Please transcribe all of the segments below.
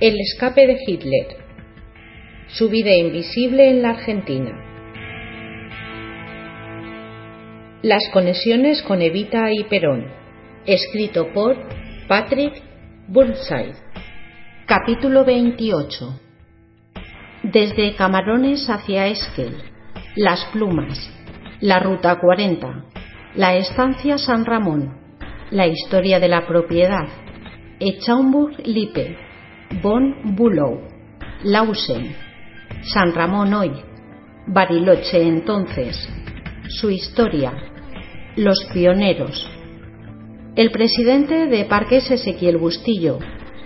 El escape de Hitler. Su vida invisible en la Argentina. Las conexiones con Evita y Perón. Escrito por Patrick Burnside. Capítulo 28. Desde Camarones hacia Esquel. Las Plumas. La Ruta 40. La Estancia San Ramón. La historia de la propiedad. Echaumburg-Lippe Bon Bulow, Lausen, San Ramón hoy, Bariloche entonces, su historia, los pioneros, el presidente de Parques Ezequiel Bustillo,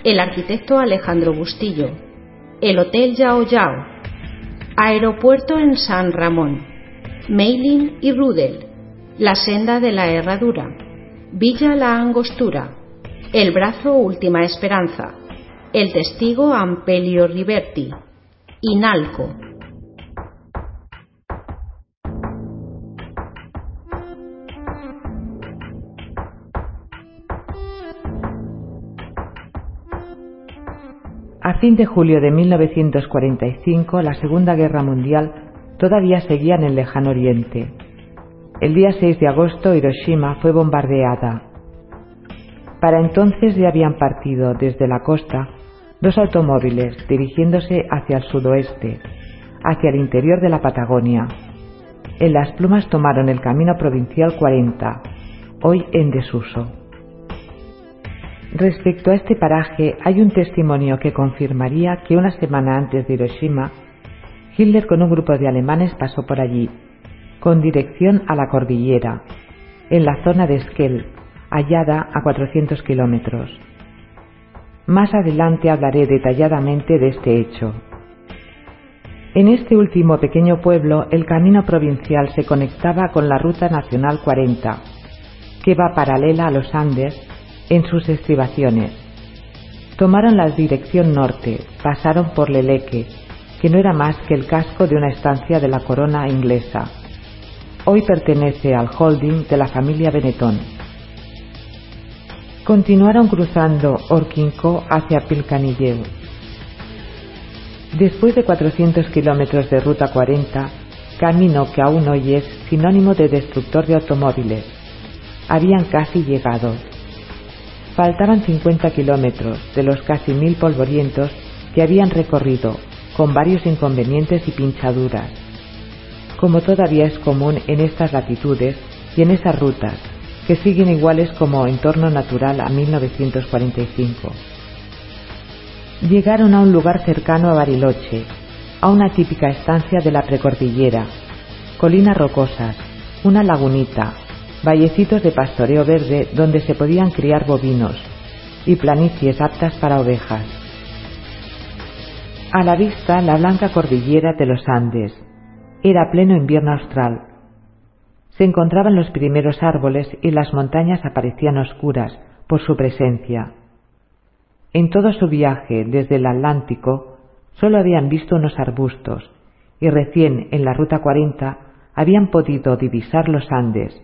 el arquitecto Alejandro Bustillo, el Hotel Yao Yao, Aeropuerto en San Ramón, Meiling y Rudel, la senda de la herradura, Villa La Angostura, el brazo Última Esperanza, el testigo Ampelio Riberti, Inalco. A fin de julio de 1945, la Segunda Guerra Mundial todavía seguía en el lejano oriente. El día 6 de agosto, Hiroshima fue bombardeada. Para entonces ya habían partido desde la costa dos automóviles dirigiéndose hacia el sudoeste, hacia el interior de la Patagonia. En las plumas tomaron el camino provincial 40, hoy en desuso. Respecto a este paraje, hay un testimonio que confirmaría que una semana antes de Hiroshima, Hitler con un grupo de alemanes pasó por allí, con dirección a la cordillera, en la zona de Skell, hallada a 400 kilómetros. Más adelante hablaré detalladamente de este hecho. En este último pequeño pueblo el camino provincial se conectaba con la Ruta Nacional 40, que va paralela a los Andes en sus estribaciones. Tomaron la dirección norte, pasaron por Leleque, que no era más que el casco de una estancia de la corona inglesa. Hoy pertenece al holding de la familia Benetton. Continuaron cruzando Orquinco hacia Pilcanilleu. Después de 400 kilómetros de Ruta 40, camino que aún hoy es sinónimo de destructor de automóviles, habían casi llegado. Faltaban 50 kilómetros de los casi mil polvorientos que habían recorrido, con varios inconvenientes y pinchaduras. Como todavía es común en estas latitudes y en esas rutas, que siguen iguales como entorno natural a 1945. Llegaron a un lugar cercano a Bariloche, a una típica estancia de la precordillera, colinas rocosas, una lagunita, vallecitos de pastoreo verde donde se podían criar bovinos y planicies aptas para ovejas. A la vista la blanca cordillera de los Andes. Era pleno invierno austral se encontraban los primeros árboles y las montañas aparecían oscuras por su presencia. En todo su viaje desde el Atlántico solo habían visto unos arbustos y recién en la Ruta 40 habían podido divisar los Andes,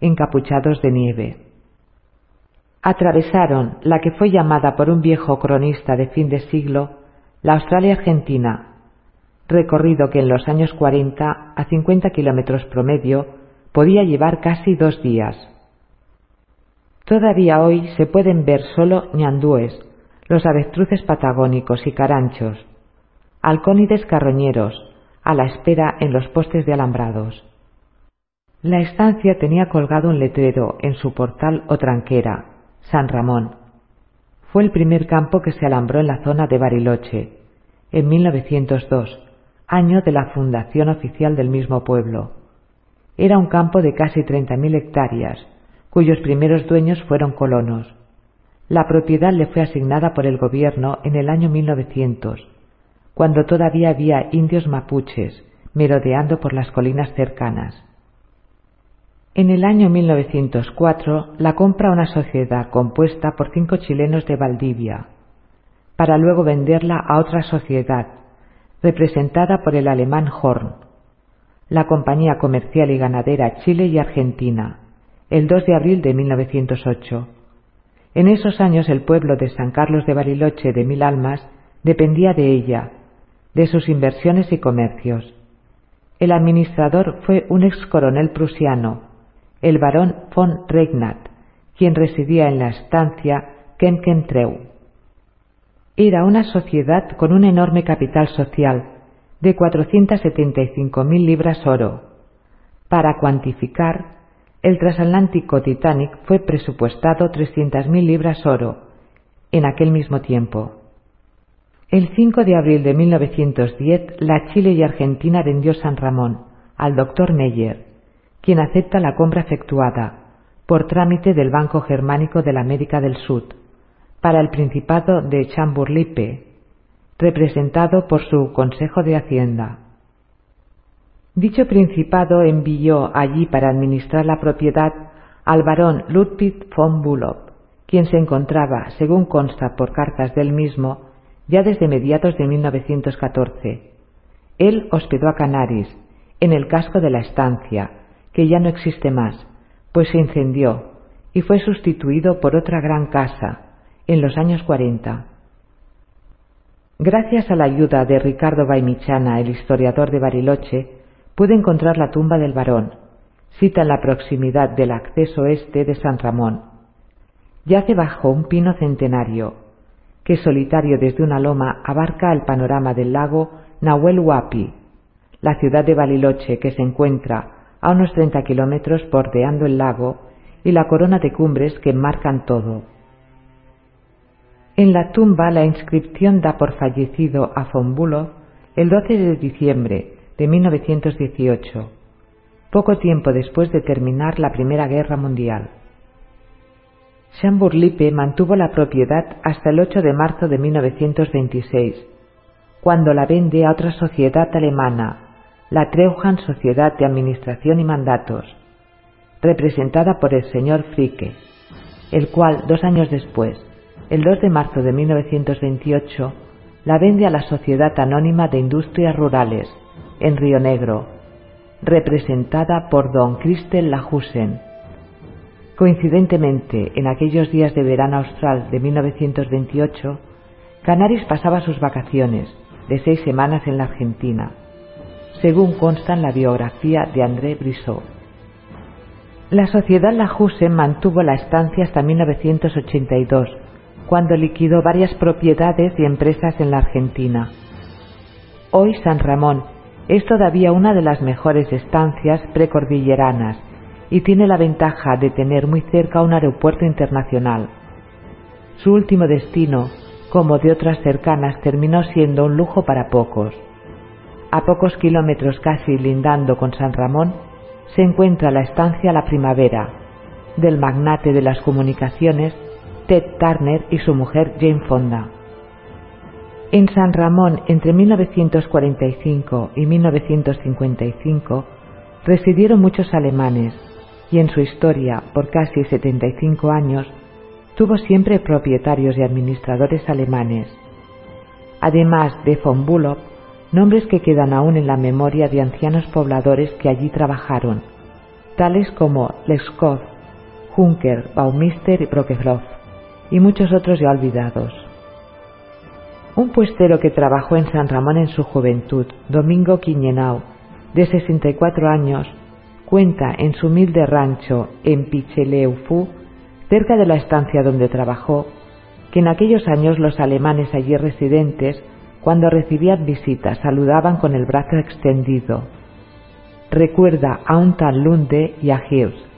encapuchados de nieve. Atravesaron la que fue llamada por un viejo cronista de fin de siglo la Australia Argentina, recorrido que en los años 40 a 50 kilómetros promedio podía llevar casi dos días. Todavía hoy se pueden ver solo ñandúes, los avestruces patagónicos y caranchos, halcónides carroñeros, a la espera en los postes de alambrados. La estancia tenía colgado un letrero en su portal o tranquera, San Ramón. Fue el primer campo que se alambró en la zona de Bariloche, en 1902, año de la fundación oficial del mismo pueblo. Era un campo de casi 30.000 hectáreas, cuyos primeros dueños fueron colonos. La propiedad le fue asignada por el gobierno en el año 1900, cuando todavía había indios mapuches merodeando por las colinas cercanas. En el año 1904 la compra una sociedad compuesta por cinco chilenos de Valdivia, para luego venderla a otra sociedad, representada por el alemán Horn, la Compañía Comercial y Ganadera Chile y Argentina, el 2 de abril de 1908. En esos años el pueblo de San Carlos de Bariloche de Mil Almas dependía de ella, de sus inversiones y comercios. El administrador fue un ex coronel prusiano, el barón von Reignat, quien residía en la estancia Kemkentreu. Era una sociedad con un enorme capital social de 475.000 libras oro. Para cuantificar, el transatlántico Titanic fue presupuestado 300.000 libras oro en aquel mismo tiempo. El 5 de abril de 1910, la Chile y Argentina vendió San Ramón al doctor Meyer, quien acepta la compra efectuada por trámite del Banco Germánico de la América del Sur para el Principado de Chamburlipe, representado por su Consejo de Hacienda. Dicho principado envió allí para administrar la propiedad al barón Ludwig von Bulow, quien se encontraba, según consta por cartas del mismo, ya desde mediados de 1914. Él hospedó a Canaris, en el casco de la estancia, que ya no existe más, pues se incendió y fue sustituido por otra gran casa en los años 40. Gracias a la ayuda de Ricardo Baimichana, el historiador de Bariloche, pude encontrar la tumba del varón, cita en la proximidad del acceso este de San Ramón. Yace bajo un pino centenario, que solitario desde una loma abarca el panorama del lago Nahuel Huapi, la ciudad de Bariloche que se encuentra a unos 30 kilómetros bordeando el lago y la corona de cumbres que marcan todo. En la tumba la inscripción da por fallecido a Fombulo el 12 de diciembre de 1918, poco tiempo después de terminar la Primera Guerra Mundial. Chamburlipe mantuvo la propiedad hasta el 8 de marzo de 1926, cuando la vende a otra sociedad alemana la Treuhan Sociedad de Administración y Mandatos, representada por el señor Fricke, el cual, dos años después, el 2 de marzo de 1928, la vende a la Sociedad Anónima de Industrias Rurales, en Río Negro, representada por don Christel Lahusen. Coincidentemente, en aquellos días de verano austral de 1928, Canaris pasaba sus vacaciones de seis semanas en la Argentina según consta en la biografía de André Brissot. La sociedad Lajuse mantuvo la estancia hasta 1982, cuando liquidó varias propiedades y empresas en la Argentina. Hoy San Ramón es todavía una de las mejores estancias precordilleranas y tiene la ventaja de tener muy cerca un aeropuerto internacional. Su último destino, como de otras cercanas, terminó siendo un lujo para pocos. A pocos kilómetros casi lindando con San Ramón, se encuentra la estancia La Primavera, del magnate de las comunicaciones Ted Turner y su mujer Jane Fonda. En San Ramón, entre 1945 y 1955, residieron muchos alemanes y en su historia, por casi 75 años, tuvo siempre propietarios y administradores alemanes. Además de von Bullock, nombres que quedan aún en la memoria de ancianos pobladores que allí trabajaron, tales como Leskov, Juncker, Baumister y Brokevrov, y muchos otros ya olvidados. Un puestero que trabajó en San Ramón en su juventud, Domingo Quiñenao, de 64 años, cuenta en su humilde rancho en Picheleufú, cerca de la estancia donde trabajó, que en aquellos años los alemanes allí residentes cuando recibían visitas saludaban con el brazo extendido. Recuerda a un tal Lunde y a Hills.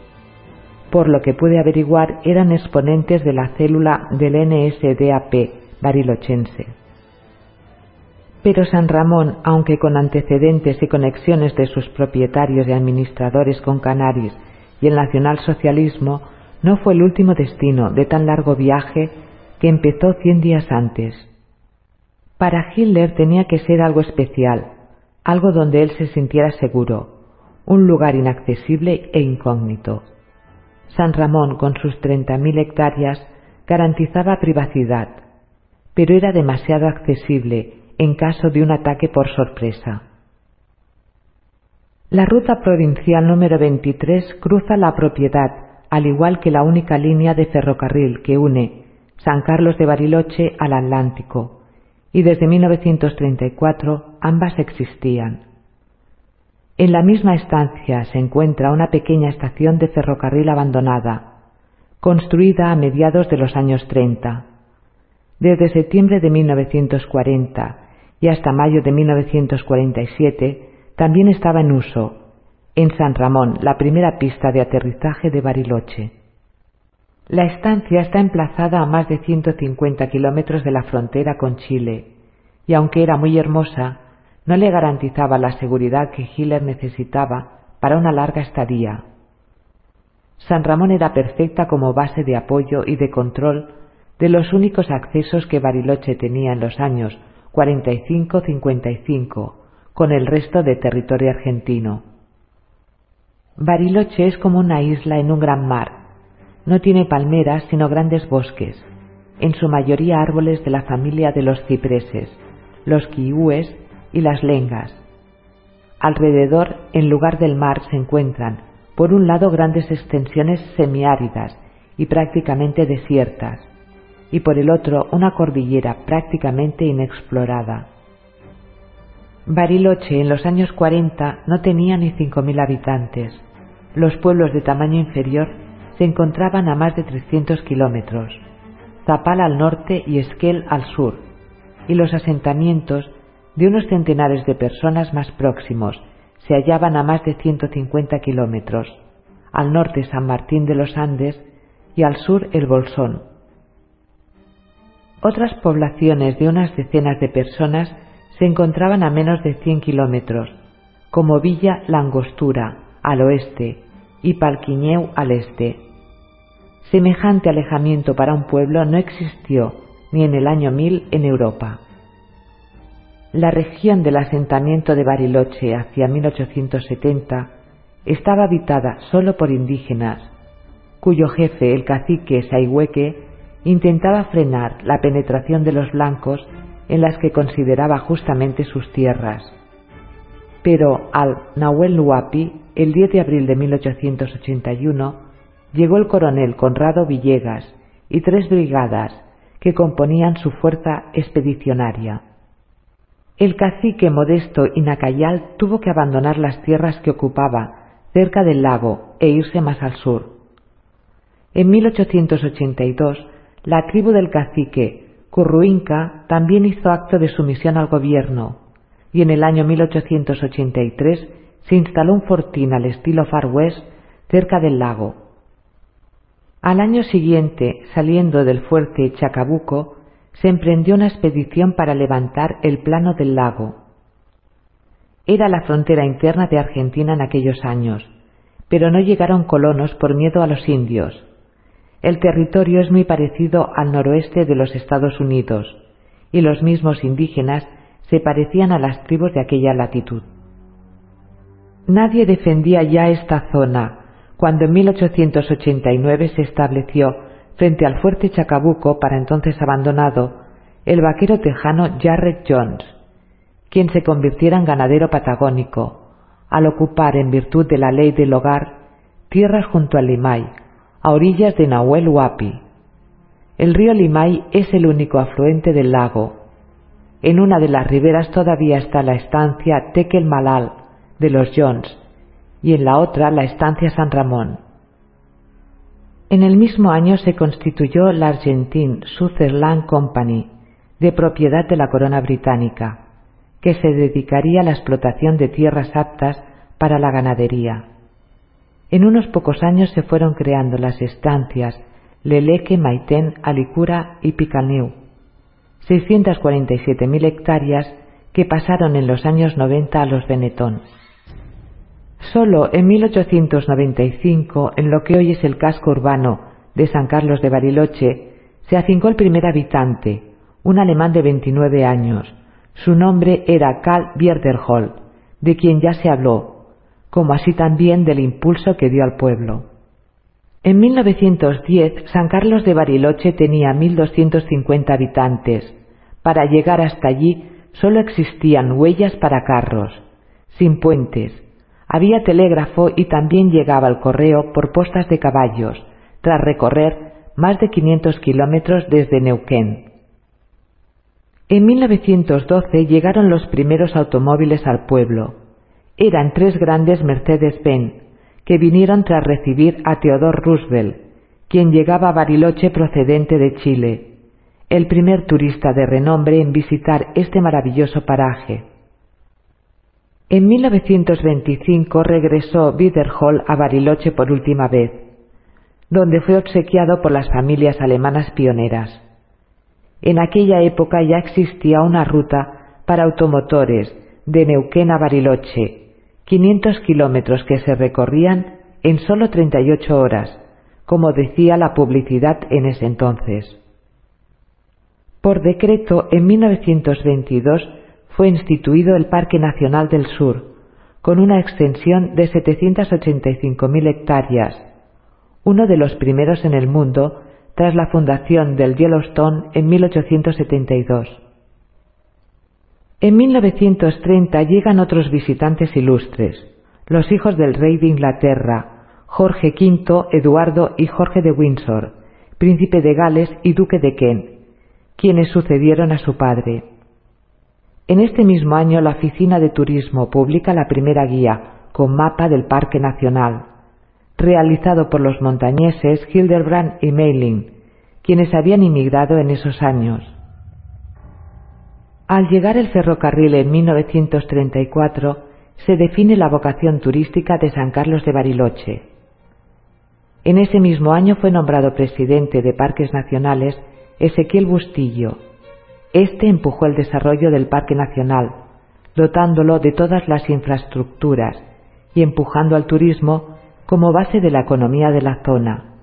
Por lo que pude averiguar, eran exponentes de la célula del NSDAP barilochense. Pero San Ramón, aunque con antecedentes y conexiones de sus propietarios y administradores con Canaris y el nacionalsocialismo, no fue el último destino de tan largo viaje que empezó cien días antes. Para Hitler tenía que ser algo especial, algo donde él se sintiera seguro, un lugar inaccesible e incógnito. San Ramón, con sus treinta mil hectáreas, garantizaba privacidad, pero era demasiado accesible en caso de un ataque por sorpresa. La ruta provincial número 23 cruza la propiedad, al igual que la única línea de ferrocarril que une San Carlos de Bariloche al Atlántico, y desde 1934 ambas existían. En la misma estancia se encuentra una pequeña estación de ferrocarril abandonada, construida a mediados de los años 30. Desde septiembre de 1940 y hasta mayo de 1947 también estaba en uso, en San Ramón, la primera pista de aterrizaje de Bariloche. La estancia está emplazada a más de 150 kilómetros de la frontera con Chile, y aunque era muy hermosa, no le garantizaba la seguridad que Hitler necesitaba para una larga estadía. San Ramón era perfecta como base de apoyo y de control de los únicos accesos que Bariloche tenía en los años 45-55 con el resto de territorio argentino. Bariloche es como una isla en un gran mar, no tiene palmeras, sino grandes bosques, en su mayoría árboles de la familia de los cipreses, los kiúes y las lengas. Alrededor, en lugar del mar, se encuentran, por un lado, grandes extensiones semiáridas y prácticamente desiertas, y por el otro, una cordillera prácticamente inexplorada. Bariloche en los años 40 no tenía ni 5.000 habitantes. Los pueblos de tamaño inferior se encontraban a más de 300 kilómetros, Zapal al norte y Esquel al sur, y los asentamientos de unos centenares de personas más próximos se hallaban a más de 150 kilómetros, al norte San Martín de los Andes y al sur el Bolsón. Otras poblaciones de unas decenas de personas se encontraban a menos de 100 kilómetros, como Villa Langostura, al oeste, y Palquiñeu al este. Semejante alejamiento para un pueblo no existió ni en el año 1000 en Europa. La región del asentamiento de Bariloche hacia 1870 estaba habitada solo por indígenas, cuyo jefe, el cacique Saihueque, intentaba frenar la penetración de los blancos en las que consideraba justamente sus tierras. Pero al Nahuel Huapi, el 10 de abril de 1881, llegó el coronel Conrado Villegas y tres brigadas que componían su fuerza expedicionaria. El cacique modesto y Nacayal tuvo que abandonar las tierras que ocupaba cerca del lago e irse más al sur. En 1882, la tribu del cacique Curruinca también hizo acto de sumisión al gobierno y en el año 1883 se instaló un fortín al estilo Far West cerca del lago. Al año siguiente, saliendo del fuerte Chacabuco, se emprendió una expedición para levantar el plano del lago. Era la frontera interna de Argentina en aquellos años, pero no llegaron colonos por miedo a los indios. El territorio es muy parecido al noroeste de los Estados Unidos, y los mismos indígenas se parecían a las tribus de aquella latitud. Nadie defendía ya esta zona cuando en 1889 se estableció frente al fuerte Chacabuco, para entonces abandonado, el vaquero tejano Jarrett Jones, quien se convirtiera en ganadero patagónico, al ocupar, en virtud de la ley del hogar, tierras junto al Limay, a orillas de Nahuel Huapi. El río Limay es el único afluente del lago, en una de las riberas todavía está la estancia Tequel Malal de los Jones y en la otra la estancia San Ramón. En el mismo año se constituyó la Argentine Sutherland Company, de propiedad de la corona británica, que se dedicaría a la explotación de tierras aptas para la ganadería. En unos pocos años se fueron creando las estancias Leleque, Maitén, Alicura y Picaneu, 647.000 hectáreas que pasaron en los años 90 a los Benetton. Solo en 1895, en lo que hoy es el casco urbano de San Carlos de Bariloche, se afincó el primer habitante, un alemán de 29 años. Su nombre era Karl Bierderhol, de quien ya se habló, como así también del impulso que dio al pueblo. En 1910, San Carlos de Bariloche tenía 1.250 habitantes. Para llegar hasta allí solo existían huellas para carros, sin puentes. Había telégrafo y también llegaba el correo por postas de caballos, tras recorrer más de 500 kilómetros desde Neuquén. En 1912 llegaron los primeros automóviles al pueblo. Eran tres grandes Mercedes-Benz, que vinieron tras recibir a Theodore Roosevelt, quien llegaba a Bariloche procedente de Chile, el primer turista de renombre en visitar este maravilloso paraje. En 1925 regresó Wiederhall a Bariloche por última vez, donde fue obsequiado por las familias alemanas pioneras. En aquella época ya existía una ruta para automotores de Neuquén a Bariloche, 500 kilómetros que se recorrían en solo 38 horas, como decía la publicidad en ese entonces. Por decreto, en 1922 fue instituido el Parque Nacional del Sur, con una extensión de 785.000 hectáreas, uno de los primeros en el mundo tras la fundación del Yellowstone en 1872. En 1930 llegan otros visitantes ilustres, los hijos del rey de Inglaterra, Jorge V, Eduardo y Jorge de Windsor, príncipe de Gales y duque de Kent, quienes sucedieron a su padre. En este mismo año la Oficina de Turismo publica la primera guía con mapa del Parque Nacional, realizado por los montañeses Hildebrand y Meiling, quienes habían inmigrado en esos años. Al llegar el ferrocarril en 1934, se define la vocación turística de San Carlos de Bariloche. En ese mismo año fue nombrado presidente de Parques Nacionales Ezequiel Bustillo. Este empujó el desarrollo del Parque Nacional, dotándolo de todas las infraestructuras y empujando al turismo como base de la economía de la zona.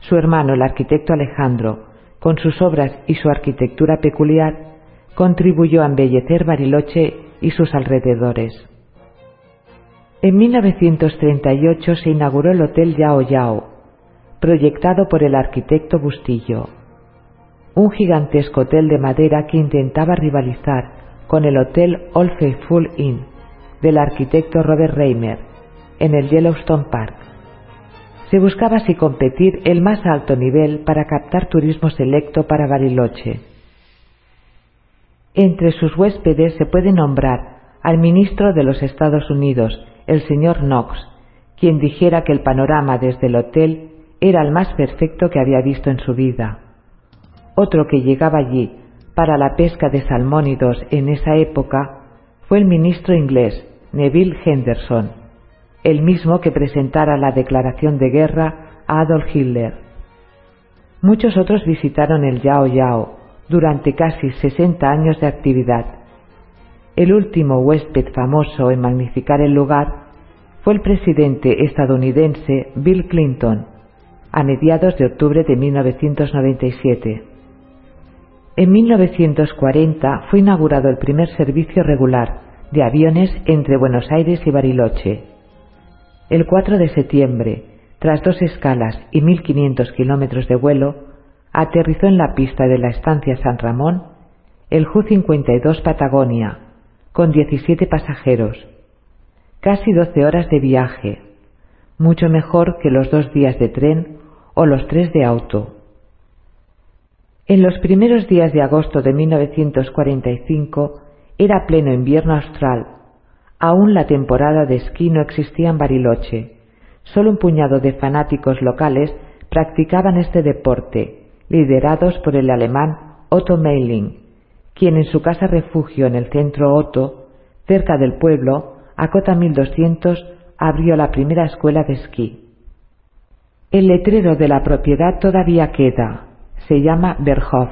Su hermano, el arquitecto Alejandro, con sus obras y su arquitectura peculiar, contribuyó a embellecer Bariloche y sus alrededores. En 1938 se inauguró el Hotel Yao Yao, proyectado por el arquitecto Bustillo un gigantesco hotel de madera que intentaba rivalizar con el Hotel Old Faithful Inn del arquitecto Robert Reimer en el Yellowstone Park. Se buscaba así competir el más alto nivel para captar turismo selecto para Bariloche. Entre sus huéspedes se puede nombrar al ministro de los Estados Unidos, el señor Knox, quien dijera que el panorama desde el hotel era el más perfecto que había visto en su vida. Otro que llegaba allí para la pesca de salmónidos en esa época fue el ministro inglés Neville Henderson, el mismo que presentara la declaración de guerra a Adolf Hitler. Muchos otros visitaron el Yao Yao durante casi 60 años de actividad. El último huésped famoso en magnificar el lugar fue el presidente estadounidense Bill Clinton, a mediados de octubre de 1997. En 1940 fue inaugurado el primer servicio regular de aviones entre Buenos Aires y Bariloche. El 4 de septiembre, tras dos escalas y 1.500 kilómetros de vuelo, aterrizó en la pista de la estancia San Ramón el Ju-52 Patagonia, con 17 pasajeros. Casi 12 horas de viaje, mucho mejor que los dos días de tren o los tres de auto. En los primeros días de agosto de 1945 era pleno invierno austral. Aún la temporada de esquí no existía en Bariloche. Solo un puñado de fanáticos locales practicaban este deporte, liderados por el alemán Otto Meiling, quien en su casa refugio en el centro Otto, cerca del pueblo, a cota 1200, abrió la primera escuela de esquí. El letrero de la propiedad todavía queda, se llama Berhof.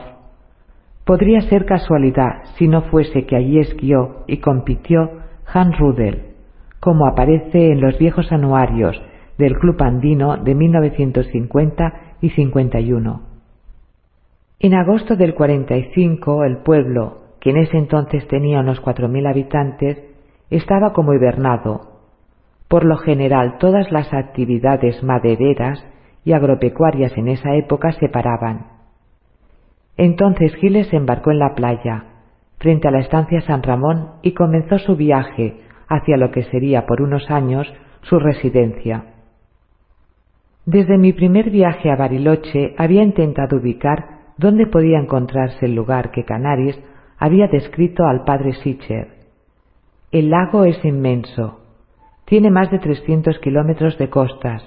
Podría ser casualidad si no fuese que allí esquió y compitió Hans Rudel, como aparece en los viejos anuarios del Club Andino de 1950 y 51. En agosto del 45 el pueblo, que en ese entonces tenía unos 4.000 habitantes, estaba como hibernado. Por lo general todas las actividades madereras y agropecuarias en esa época se paraban. Entonces Giles se embarcó en la playa, frente a la estancia San Ramón, y comenzó su viaje hacia lo que sería por unos años su residencia. Desde mi primer viaje a Bariloche había intentado ubicar dónde podía encontrarse el lugar que Canaris había descrito al padre Sicher. El lago es inmenso. Tiene más de 300 kilómetros de costas,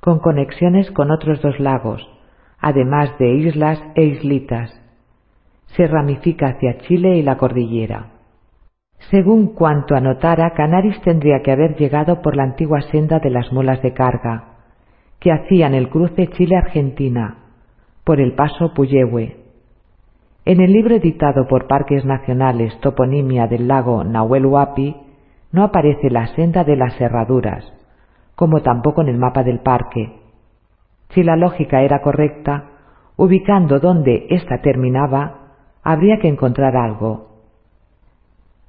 con conexiones con otros dos lagos, además de islas e islitas. Se ramifica hacia Chile y la cordillera. Según cuanto anotara, Canaris tendría que haber llegado por la antigua senda de las mulas de carga, que hacían el cruce Chile-Argentina, por el paso Puyehue. En el libro editado por Parques Nacionales Toponimia del lago Nahuel Huapi no aparece la senda de las herraduras, como tampoco en el mapa del parque. Si la lógica era correcta, ubicando donde ésta terminaba, habría que encontrar algo.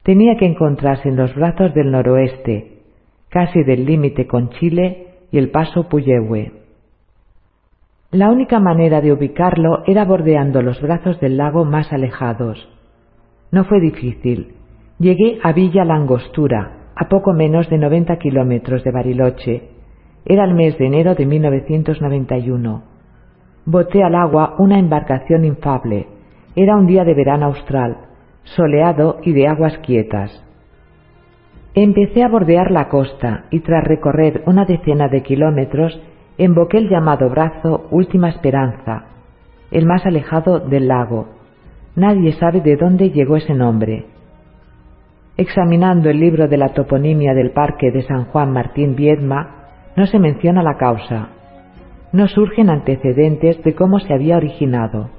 Tenía que encontrarse en los brazos del noroeste, casi del límite con Chile y el paso Puyehue. La única manera de ubicarlo era bordeando los brazos del lago más alejados. No fue difícil. Llegué a Villa Langostura, a poco menos de 90 kilómetros de Bariloche. Era el mes de enero de 1991. Boté al agua una embarcación infable. Era un día de verano austral, soleado y de aguas quietas. Empecé a bordear la costa y tras recorrer una decena de kilómetros emboqué el llamado brazo Última Esperanza, el más alejado del lago. Nadie sabe de dónde llegó ese nombre. Examinando el libro de la toponimia del parque de San Juan Martín Viedma, no se menciona la causa. No surgen antecedentes de cómo se había originado.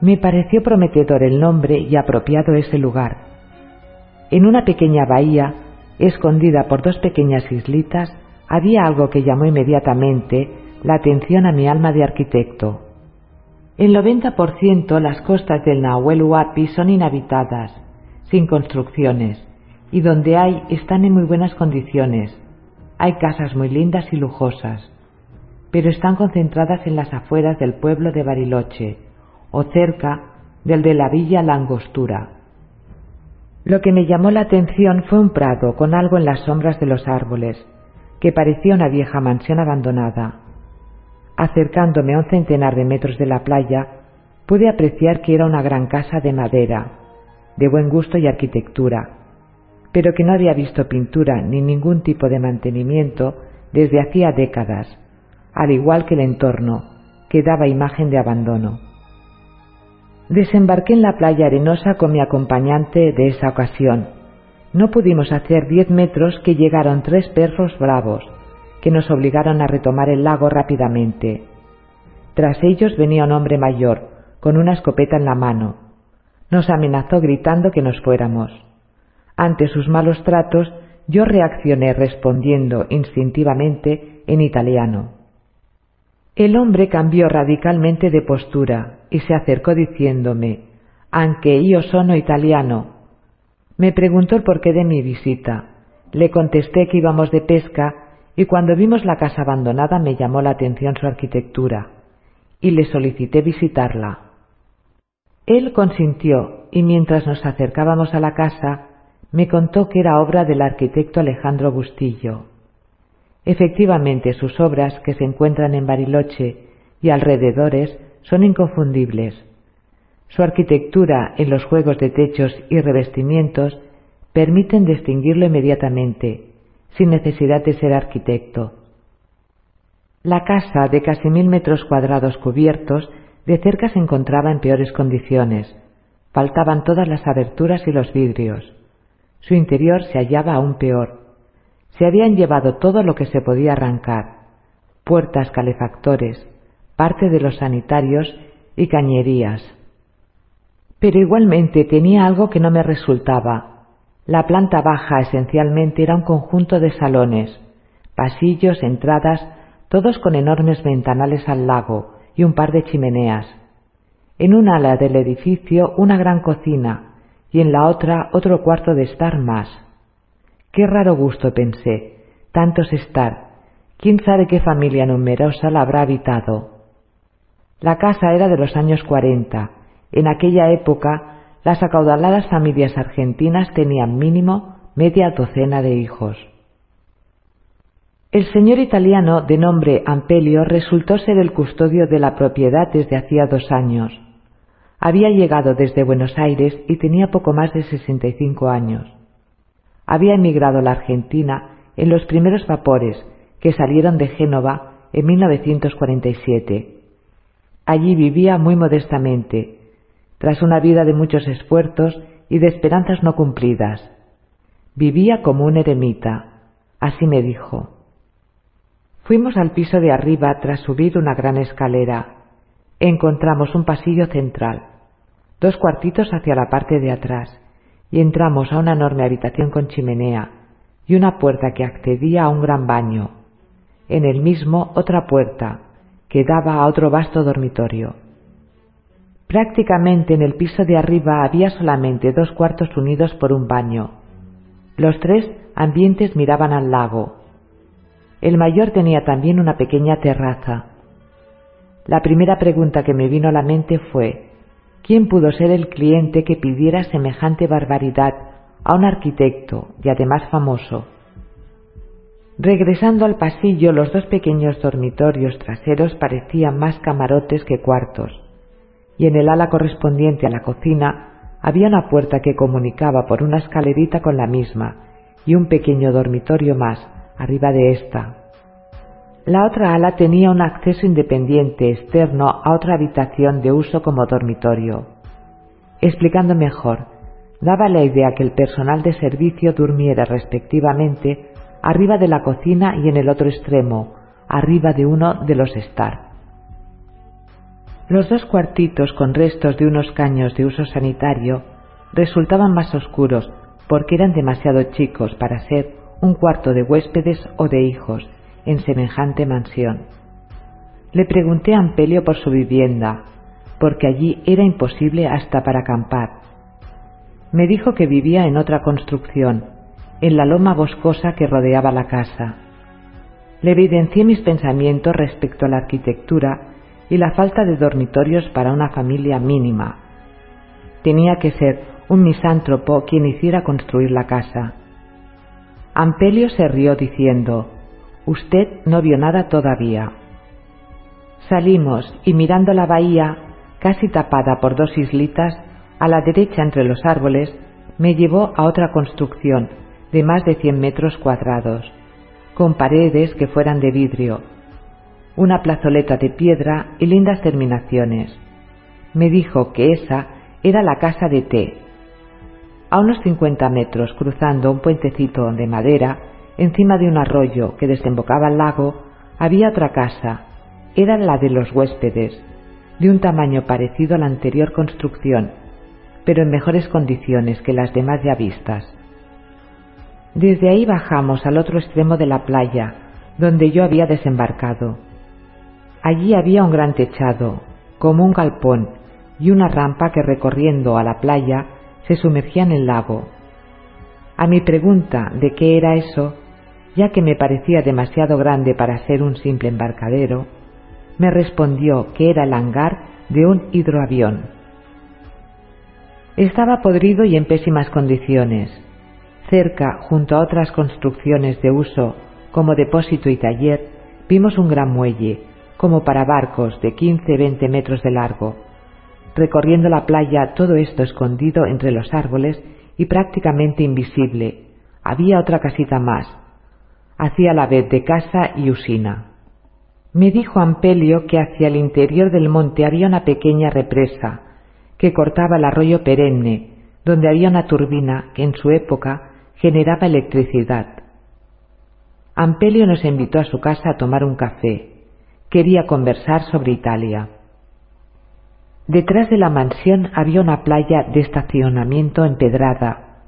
Me pareció prometedor el nombre y apropiado ese lugar en una pequeña bahía, escondida por dos pequeñas islitas, había algo que llamó inmediatamente la atención a mi alma de arquitecto. El 90% las costas del Nahuel Huapi son inhabitadas, sin construcciones, y donde hay están en muy buenas condiciones. Hay casas muy lindas y lujosas, pero están concentradas en las afueras del pueblo de Bariloche o cerca del de la villa Langostura. Lo que me llamó la atención fue un prado con algo en las sombras de los árboles, que parecía una vieja mansión abandonada. Acercándome a un centenar de metros de la playa, pude apreciar que era una gran casa de madera, de buen gusto y arquitectura, pero que no había visto pintura ni ningún tipo de mantenimiento desde hacía décadas, al igual que el entorno, que daba imagen de abandono. Desembarqué en la playa arenosa con mi acompañante de esa ocasión. No pudimos hacer diez metros que llegaron tres perros bravos, que nos obligaron a retomar el lago rápidamente. Tras ellos venía un hombre mayor, con una escopeta en la mano. Nos amenazó gritando que nos fuéramos. Ante sus malos tratos, yo reaccioné respondiendo instintivamente en italiano. El hombre cambió radicalmente de postura y se acercó diciéndome, «Anche io sono italiano». Me preguntó el porqué de mi visita. Le contesté que íbamos de pesca y cuando vimos la casa abandonada me llamó la atención su arquitectura y le solicité visitarla. Él consintió y mientras nos acercábamos a la casa me contó que era obra del arquitecto Alejandro Bustillo. Efectivamente, sus obras, que se encuentran en Bariloche y alrededores, son inconfundibles. Su arquitectura en los juegos de techos y revestimientos permiten distinguirlo inmediatamente, sin necesidad de ser arquitecto. La casa, de casi mil metros cuadrados cubiertos, de cerca se encontraba en peores condiciones. Faltaban todas las aberturas y los vidrios. Su interior se hallaba aún peor se habían llevado todo lo que se podía arrancar, puertas calefactores, parte de los sanitarios y cañerías. Pero igualmente tenía algo que no me resultaba. La planta baja esencialmente era un conjunto de salones, pasillos, entradas, todos con enormes ventanales al lago y un par de chimeneas. En una ala del edificio una gran cocina y en la otra otro cuarto de estar más. Qué raro gusto, pensé, tantos estar. ¿Quién sabe qué familia numerosa la habrá habitado? La casa era de los años cuarenta. En aquella época, las acaudaladas familias argentinas tenían mínimo media docena de hijos. El señor italiano de nombre Ampelio resultó ser el custodio de la propiedad desde hacía dos años. Había llegado desde Buenos Aires y tenía poco más de sesenta y cinco años. Había emigrado a la Argentina en los primeros vapores que salieron de Génova en 1947. Allí vivía muy modestamente, tras una vida de muchos esfuerzos y de esperanzas no cumplidas. Vivía como un eremita, así me dijo. Fuimos al piso de arriba tras subir una gran escalera. Encontramos un pasillo central, dos cuartitos hacia la parte de atrás, y entramos a una enorme habitación con chimenea y una puerta que accedía a un gran baño. En el mismo otra puerta que daba a otro vasto dormitorio. Prácticamente en el piso de arriba había solamente dos cuartos unidos por un baño. Los tres ambientes miraban al lago, el mayor tenía también una pequeña terraza. La primera pregunta que me vino a la mente fue ¿quién pudo ser el cliente que pidiera semejante barbaridad a un arquitecto y además famoso? Regresando al pasillo, los dos pequeños dormitorios traseros parecían más camarotes que cuartos, y en el ala correspondiente a la cocina había una puerta que comunicaba por una escalerita con la misma y un pequeño dormitorio más, arriba de esta. La otra ala tenía un acceso independiente externo a otra habitación de uso como dormitorio. Explicando mejor, daba la idea que el personal de servicio durmiera respectivamente arriba de la cocina y en el otro extremo, arriba de uno de los estar. Los dos cuartitos con restos de unos caños de uso sanitario resultaban más oscuros porque eran demasiado chicos para ser un cuarto de huéspedes o de hijos en semejante mansión. Le pregunté a Ampelio por su vivienda, porque allí era imposible hasta para acampar. Me dijo que vivía en otra construcción, en la loma boscosa que rodeaba la casa. Le evidencié mis pensamientos respecto a la arquitectura y la falta de dormitorios para una familia mínima. Tenía que ser un misántropo quien hiciera construir la casa. Ampelio se rió diciendo Usted no vio nada todavía. Salimos y mirando la bahía, casi tapada por dos islitas, a la derecha entre los árboles, me llevó a otra construcción de más de cien metros cuadrados, con paredes que fueran de vidrio, una plazoleta de piedra y lindas terminaciones. Me dijo que esa era la casa de té, a unos cincuenta metros, cruzando un puentecito de madera, encima de un arroyo que desembocaba al lago, había otra casa. Era la de los huéspedes, de un tamaño parecido a la anterior construcción, pero en mejores condiciones que las demás ya vistas. Desde ahí bajamos al otro extremo de la playa, donde yo había desembarcado. Allí había un gran techado, como un galpón, y una rampa que recorriendo a la playa se sumergía en el lago. A mi pregunta de qué era eso, ya que me parecía demasiado grande para ser un simple embarcadero, me respondió que era el hangar de un hidroavión. Estaba podrido y en pésimas condiciones. Cerca, junto a otras construcciones de uso como depósito y taller, vimos un gran muelle, como para barcos de 15-20 metros de largo, recorriendo la playa todo esto escondido entre los árboles y prácticamente invisible. Había otra casita más. Hacía la vez de casa y usina. Me dijo Ampelio que hacia el interior del monte había una pequeña represa que cortaba el arroyo perenne, donde había una turbina que en su época generaba electricidad. Ampelio nos invitó a su casa a tomar un café. Quería conversar sobre Italia. Detrás de la mansión había una playa de estacionamiento empedrada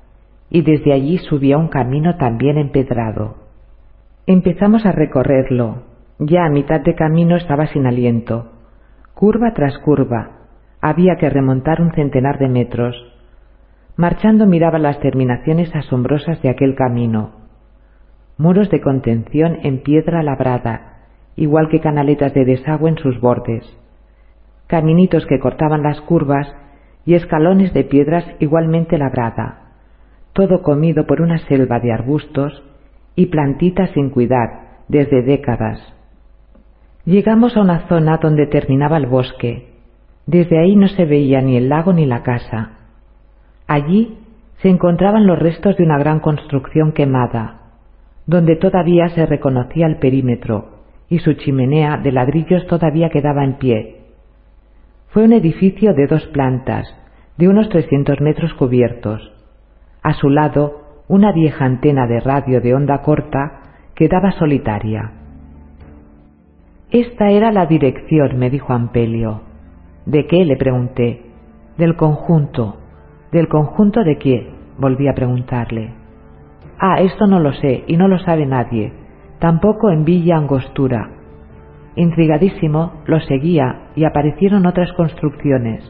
y desde allí subía un camino también empedrado. Empezamos a recorrerlo. Ya a mitad de camino estaba sin aliento. Curva tras curva. Había que remontar un centenar de metros. Marchando miraba las terminaciones asombrosas de aquel camino. Muros de contención en piedra labrada, igual que canaletas de desagüe en sus bordes caminitos que cortaban las curvas y escalones de piedras igualmente labrada, todo comido por una selva de arbustos y plantitas sin cuidar desde décadas. Llegamos a una zona donde terminaba el bosque. Desde ahí no se veía ni el lago ni la casa. Allí se encontraban los restos de una gran construcción quemada, donde todavía se reconocía el perímetro y su chimenea de ladrillos todavía quedaba en pie, fue un edificio de dos plantas, de unos trescientos metros cubiertos. A su lado, una vieja antena de radio de onda corta quedaba solitaria. Esta era la dirección, me dijo Ampelio. ¿De qué? le pregunté. Del conjunto. ¿Del conjunto de qué? volví a preguntarle. Ah, esto no lo sé y no lo sabe nadie, tampoco en Villa Angostura, Intrigadísimo, lo seguía y aparecieron otras construcciones,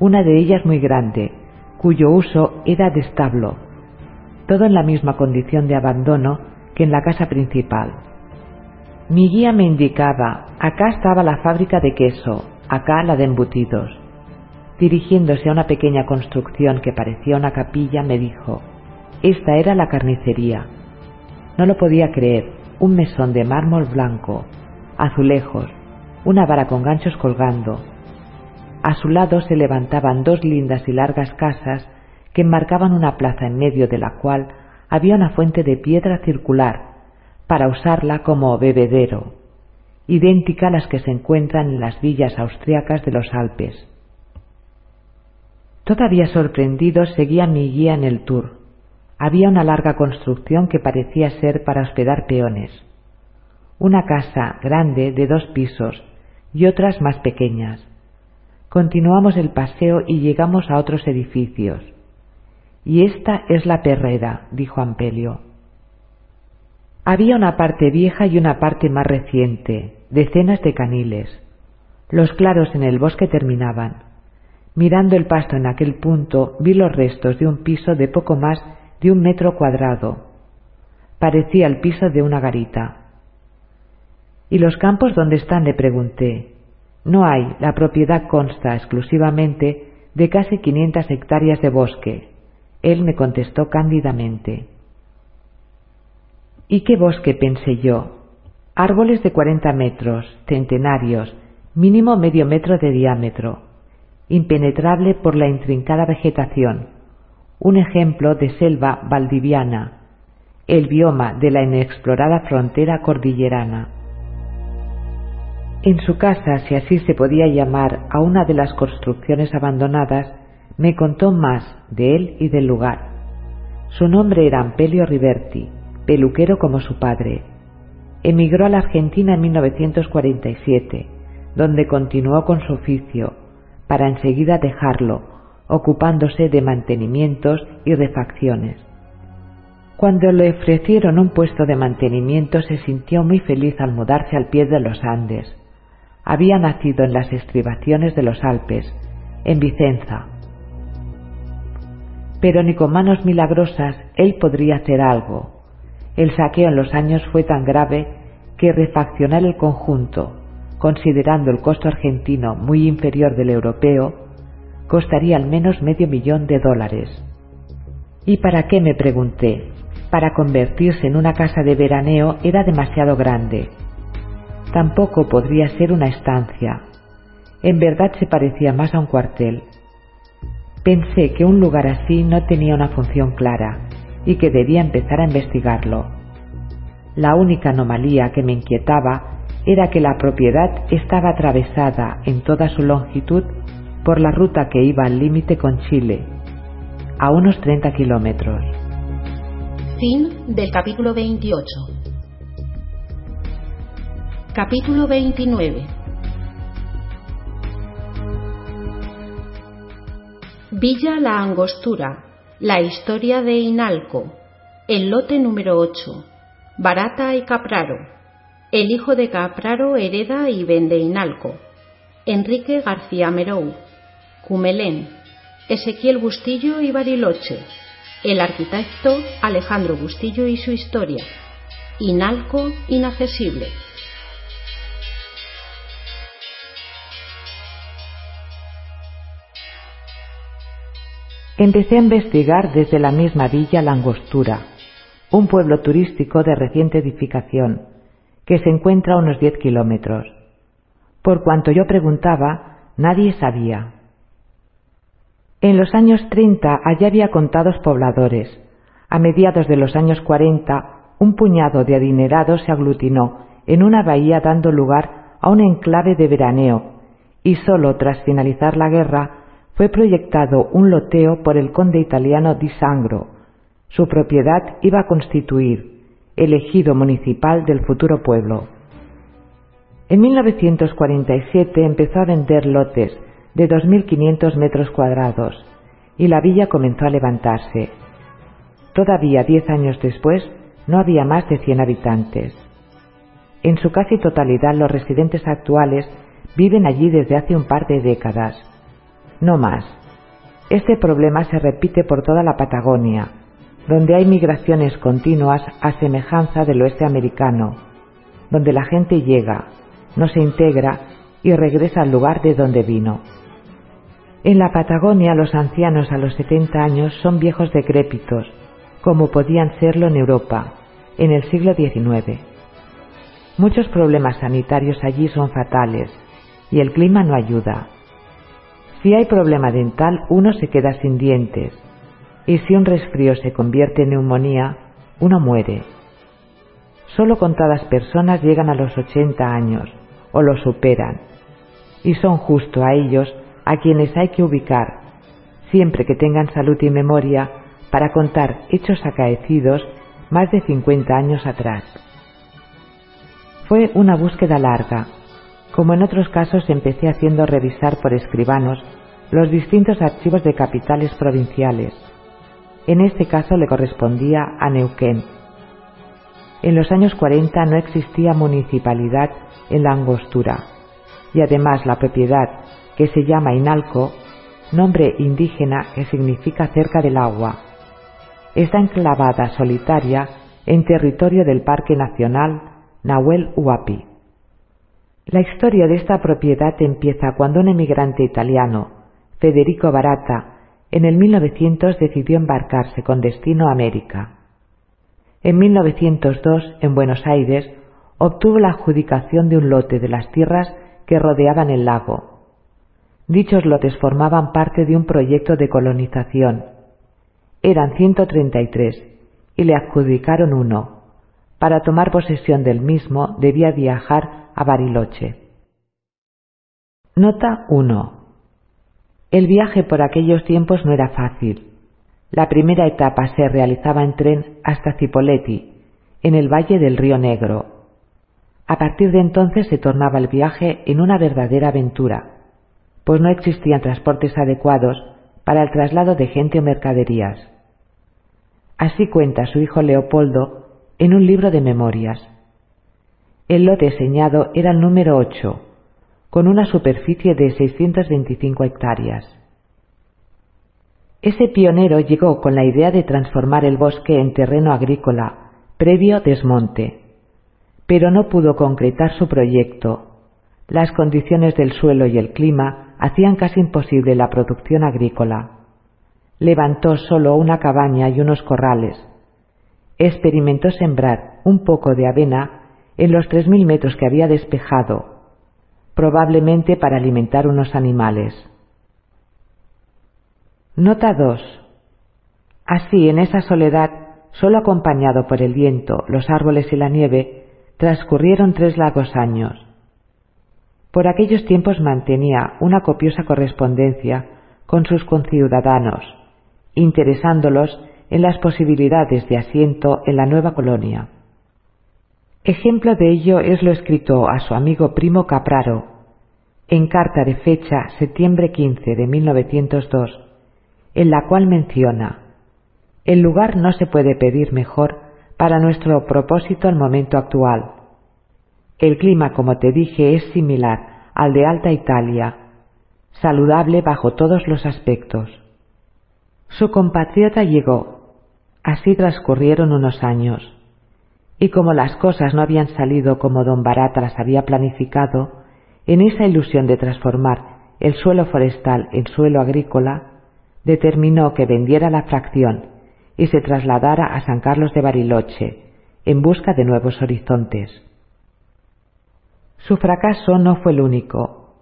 una de ellas muy grande, cuyo uso era de establo, todo en la misma condición de abandono que en la casa principal. Mi guía me indicaba, acá estaba la fábrica de queso, acá la de embutidos. Dirigiéndose a una pequeña construcción que parecía una capilla, me dijo, esta era la carnicería. No lo podía creer, un mesón de mármol blanco, azulejos, una vara con ganchos colgando. A su lado se levantaban dos lindas y largas casas que enmarcaban una plaza en medio de la cual había una fuente de piedra circular para usarla como bebedero, idéntica a las que se encuentran en las villas austriacas de los Alpes. Todavía sorprendido seguía mi guía en el tour. Había una larga construcción que parecía ser para hospedar peones una casa grande de dos pisos y otras más pequeñas. Continuamos el paseo y llegamos a otros edificios. Y esta es la perrera, dijo Ampelio. Había una parte vieja y una parte más reciente, decenas de caniles. Los claros en el bosque terminaban. Mirando el pasto en aquel punto vi los restos de un piso de poco más de un metro cuadrado. Parecía el piso de una garita. ¿Y los campos dónde están? le pregunté. No hay, la propiedad consta exclusivamente de casi quinientas hectáreas de bosque. Él me contestó cándidamente. ¿Y qué bosque? pensé yo. Árboles de cuarenta metros, centenarios, mínimo medio metro de diámetro, impenetrable por la intrincada vegetación, un ejemplo de selva valdiviana, el bioma de la inexplorada frontera cordillerana. En su casa, si así se podía llamar a una de las construcciones abandonadas, me contó más de él y del lugar. Su nombre era Ampelio Riverti, peluquero como su padre. Emigró a la Argentina en 1947, donde continuó con su oficio, para enseguida dejarlo, ocupándose de mantenimientos y refacciones. Cuando le ofrecieron un puesto de mantenimiento se sintió muy feliz al mudarse al pie de los Andes, había nacido en las estribaciones de los Alpes, en Vicenza. Pero ni con manos milagrosas él podría hacer algo. El saqueo en los años fue tan grave que refaccionar el conjunto, considerando el costo argentino muy inferior del europeo, costaría al menos medio millón de dólares. ¿Y para qué? me pregunté. Para convertirse en una casa de veraneo era demasiado grande Tampoco podría ser una estancia. En verdad se parecía más a un cuartel. Pensé que un lugar así no tenía una función clara y que debía empezar a investigarlo. La única anomalía que me inquietaba era que la propiedad estaba atravesada en toda su longitud por la ruta que iba al límite con Chile, a unos 30 kilómetros. Fin del capítulo 28. Capítulo 29 Villa La Angostura, la historia de Inalco, el lote número 8, Barata y Capraro. El hijo de Capraro hereda y vende Inalco. Enrique García Merou. Cumelén. Ezequiel Bustillo y Bariloche. El arquitecto Alejandro Bustillo y su historia. Inalco inaccesible. Empecé a investigar desde la misma villa Langostura, un pueblo turístico de reciente edificación, que se encuentra a unos 10 kilómetros. Por cuanto yo preguntaba, nadie sabía. En los años 30 allá había contados pobladores. A mediados de los años 40, un puñado de adinerados se aglutinó en una bahía dando lugar a un enclave de veraneo, y sólo tras finalizar la guerra fue proyectado un loteo por el conde italiano Di Sangro. Su propiedad iba a constituir el ejido municipal del futuro pueblo. En 1947 empezó a vender lotes de 2.500 metros cuadrados y la villa comenzó a levantarse. Todavía diez años después no había más de 100 habitantes. En su casi totalidad los residentes actuales viven allí desde hace un par de décadas no más. Este problema se repite por toda la Patagonia, donde hay migraciones continuas a semejanza del oeste americano, donde la gente llega, no se integra y regresa al lugar de donde vino. En la Patagonia los ancianos a los 70 años son viejos decrépitos, como podían serlo en Europa, en el siglo XIX. Muchos problemas sanitarios allí son fatales y el clima no ayuda. Si hay problema dental, uno se queda sin dientes. Y si un resfrío se convierte en neumonía, uno muere. Solo contadas personas llegan a los 80 años o lo superan. Y son justo a ellos a quienes hay que ubicar, siempre que tengan salud y memoria, para contar hechos acaecidos más de 50 años atrás. Fue una búsqueda larga, como en otros casos empecé haciendo revisar por escribanos los distintos archivos de capitales provinciales. En este caso le correspondía a Neuquén. En los años 40 no existía municipalidad en la Angostura y además la propiedad, que se llama Inalco, nombre indígena que significa cerca del agua, está enclavada solitaria en territorio del Parque Nacional Nahuel Huapi. La historia de esta propiedad empieza cuando un emigrante italiano, Federico Barata, en el 1900 decidió embarcarse con destino a América. En 1902, en Buenos Aires, obtuvo la adjudicación de un lote de las tierras que rodeaban el lago. Dichos lotes formaban parte de un proyecto de colonización. Eran 133 y le adjudicaron uno. Para tomar posesión del mismo debía viajar a Bariloche. Nota 1. El viaje por aquellos tiempos no era fácil. La primera etapa se realizaba en tren hasta Cipolletti, en el valle del río Negro. A partir de entonces se tornaba el viaje en una verdadera aventura, pues no existían transportes adecuados para el traslado de gente o mercaderías. Así cuenta su hijo Leopoldo en un libro de memorias. El lote señado era el número 8, con una superficie de 625 hectáreas. Ese pionero llegó con la idea de transformar el bosque en terreno agrícola, previo desmonte, pero no pudo concretar su proyecto. Las condiciones del suelo y el clima hacían casi imposible la producción agrícola. Levantó solo una cabaña y unos corrales. Experimentó sembrar un poco de avena en los tres mil metros que había despejado, probablemente para alimentar unos animales. Nota 2. Así, en esa soledad, solo acompañado por el viento, los árboles y la nieve, transcurrieron tres largos años. Por aquellos tiempos mantenía una copiosa correspondencia con sus conciudadanos, interesándolos en las posibilidades de asiento en la nueva colonia. Ejemplo de ello es lo escrito a su amigo primo Capraro, en carta de fecha septiembre 15 de 1902, en la cual menciona El lugar no se puede pedir mejor para nuestro propósito al momento actual. El clima, como te dije, es similar al de Alta Italia, saludable bajo todos los aspectos. Su compatriota llegó. Así transcurrieron unos años. Y como las cosas no habían salido como don Barata las había planificado, en esa ilusión de transformar el suelo forestal en suelo agrícola, determinó que vendiera la fracción y se trasladara a San Carlos de Bariloche en busca de nuevos horizontes. Su fracaso no fue el único.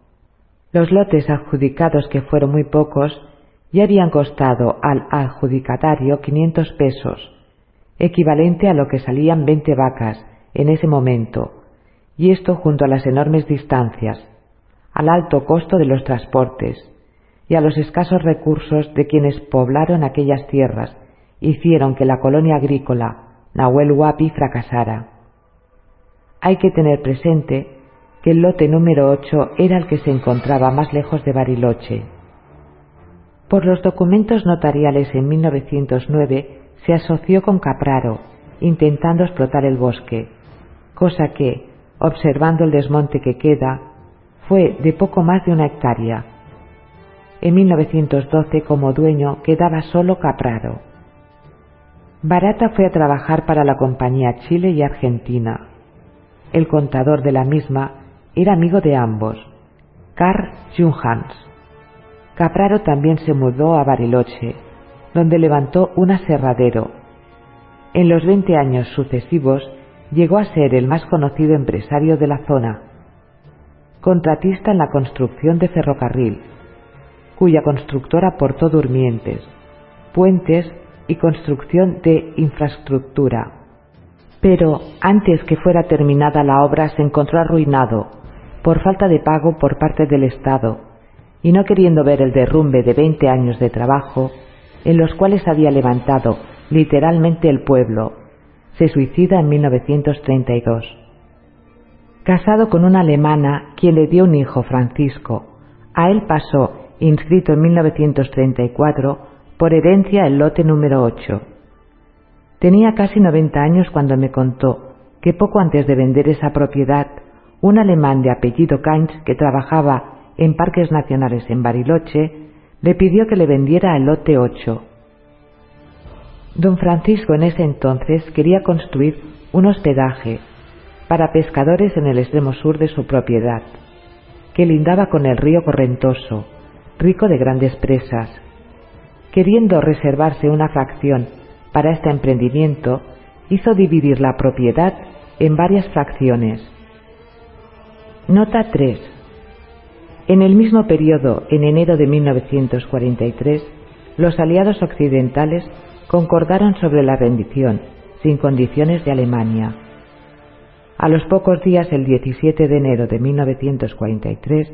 Los lotes adjudicados, que fueron muy pocos, ya habían costado al adjudicatario 500 pesos, equivalente a lo que salían 20 vacas en ese momento, y esto junto a las enormes distancias, al alto costo de los transportes y a los escasos recursos de quienes poblaron aquellas tierras hicieron que la colonia agrícola Nahuel Huapi fracasara. Hay que tener presente que el lote número 8 era el que se encontraba más lejos de Bariloche. Por los documentos notariales en 1909 se asoció con Capraro, intentando explotar el bosque, cosa que, observando el desmonte que queda, fue de poco más de una hectárea. En 1912 como dueño quedaba solo Capraro. Barata fue a trabajar para la compañía Chile y Argentina. El contador de la misma era amigo de ambos, Carl Junghans. Capraro también se mudó a Bariloche, donde levantó un aserradero. En los veinte años sucesivos llegó a ser el más conocido empresario de la zona, contratista en la construcción de ferrocarril, cuya constructora aportó durmientes, puentes y construcción de infraestructura. Pero antes que fuera terminada la obra se encontró arruinado por falta de pago por parte del Estado y no queriendo ver el derrumbe de veinte años de trabajo, en los cuales había levantado literalmente el pueblo, se suicida en 1932. Casado con una alemana, quien le dio un hijo, Francisco, a él pasó, inscrito en 1934, por herencia el lote número 8. Tenía casi 90 años cuando me contó que poco antes de vender esa propiedad, un alemán de apellido Kainz que trabajaba en Parques Nacionales en Bariloche, le pidió que le vendiera el lote 8. Don Francisco en ese entonces quería construir un hospedaje para pescadores en el extremo sur de su propiedad, que lindaba con el río Correntoso, rico de grandes presas. Queriendo reservarse una fracción para este emprendimiento, hizo dividir la propiedad en varias fracciones. Nota 3. En el mismo periodo, en enero de 1943, los aliados occidentales concordaron sobre la rendición, sin condiciones de Alemania. A los pocos días, el 17 de enero de 1943,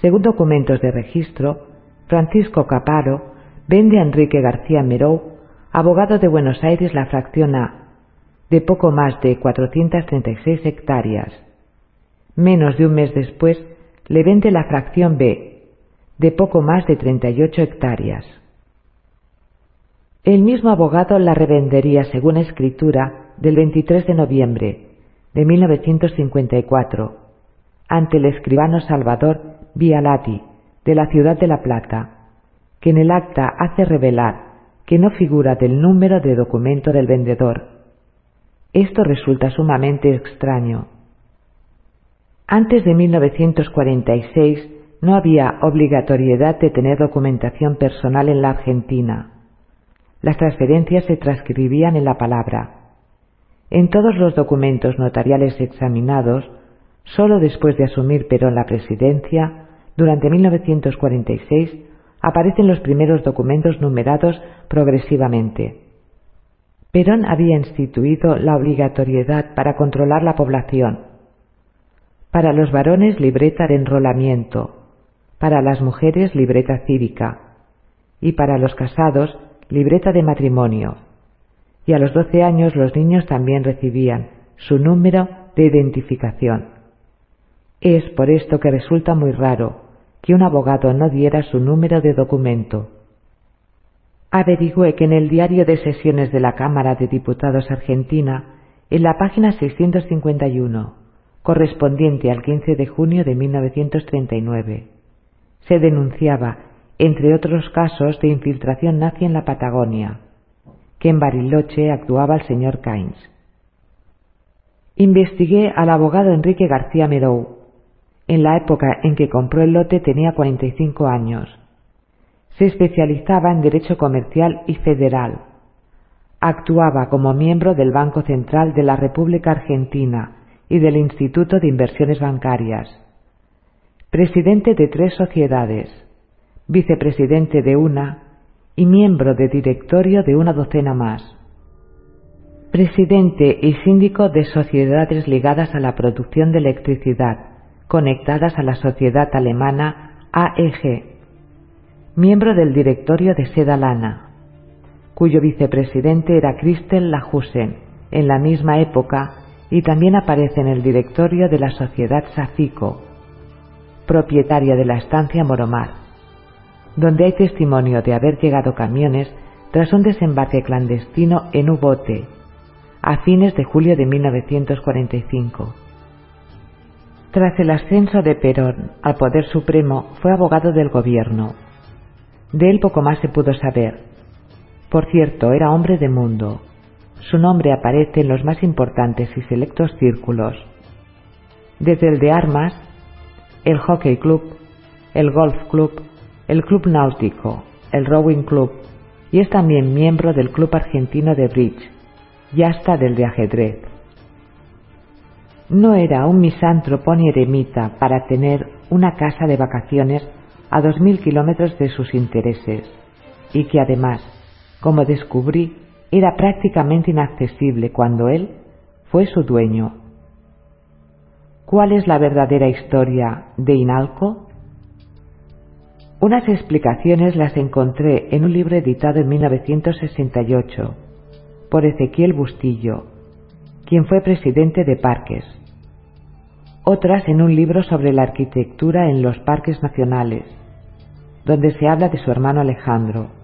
según documentos de registro, Francisco Caparo vende a Enrique García Merou, abogado de Buenos Aires, la fracción A, de poco más de 436 hectáreas. Menos de un mes después, le vende la fracción B, de poco más de 38 hectáreas. El mismo abogado la revendería según escritura del 23 de noviembre de 1954 ante el escribano Salvador Vialati de la ciudad de La Plata, que en el acta hace revelar que no figura del número de documento del vendedor. Esto resulta sumamente extraño antes de 1946 no había obligatoriedad de tener documentación personal en la Argentina. Las transferencias se transcribían en la palabra. En todos los documentos notariales examinados, solo después de asumir Perón la presidencia, durante 1946, aparecen los primeros documentos numerados progresivamente. Perón había instituido la obligatoriedad para controlar la población, para los varones libreta de enrolamiento, para las mujeres libreta cívica y para los casados libreta de matrimonio. Y a los doce años los niños también recibían su número de identificación. Es por esto que resulta muy raro que un abogado no diera su número de documento. Averigüé que en el diario de sesiones de la Cámara de Diputados Argentina, en la página 651, correspondiente al 15 de junio de 1939, se denunciaba, entre otros casos de infiltración nazi en la Patagonia, que en Bariloche actuaba el señor Cains. Investigué al abogado Enrique García Medou. En la época en que compró el lote tenía 45 años. Se especializaba en derecho comercial y federal. Actuaba como miembro del Banco Central de la República Argentina y del Instituto de Inversiones Bancarias. Presidente de tres sociedades, vicepresidente de una y miembro de directorio de una docena más. Presidente y síndico de sociedades ligadas a la producción de electricidad, conectadas a la sociedad alemana AEG. Miembro del directorio de Seda Lana, cuyo vicepresidente era Christel Lahusen, en la misma época, y también aparece en el directorio de la sociedad Safico, propietaria de la estancia Moromar donde hay testimonio de haber llegado camiones tras un desembarque clandestino en Ubote, a fines de julio de 1945. Tras el ascenso de Perón al poder supremo, fue abogado del gobierno. De él poco más se pudo saber. Por cierto, era hombre de mundo. Su nombre aparece en los más importantes y selectos círculos, desde el de armas, el Hockey Club, el Golf Club, el Club Náutico, el Rowing Club y es también miembro del Club Argentino de Bridge y hasta del de ajedrez. No era un misántropo ni eremita para tener una casa de vacaciones a dos mil kilómetros de sus intereses y que además, como descubrí, era prácticamente inaccesible cuando él fue su dueño. ¿Cuál es la verdadera historia de Inalco? Unas explicaciones las encontré en un libro editado en 1968 por Ezequiel Bustillo, quien fue presidente de Parques. Otras en un libro sobre la arquitectura en los parques nacionales, donde se habla de su hermano Alejandro.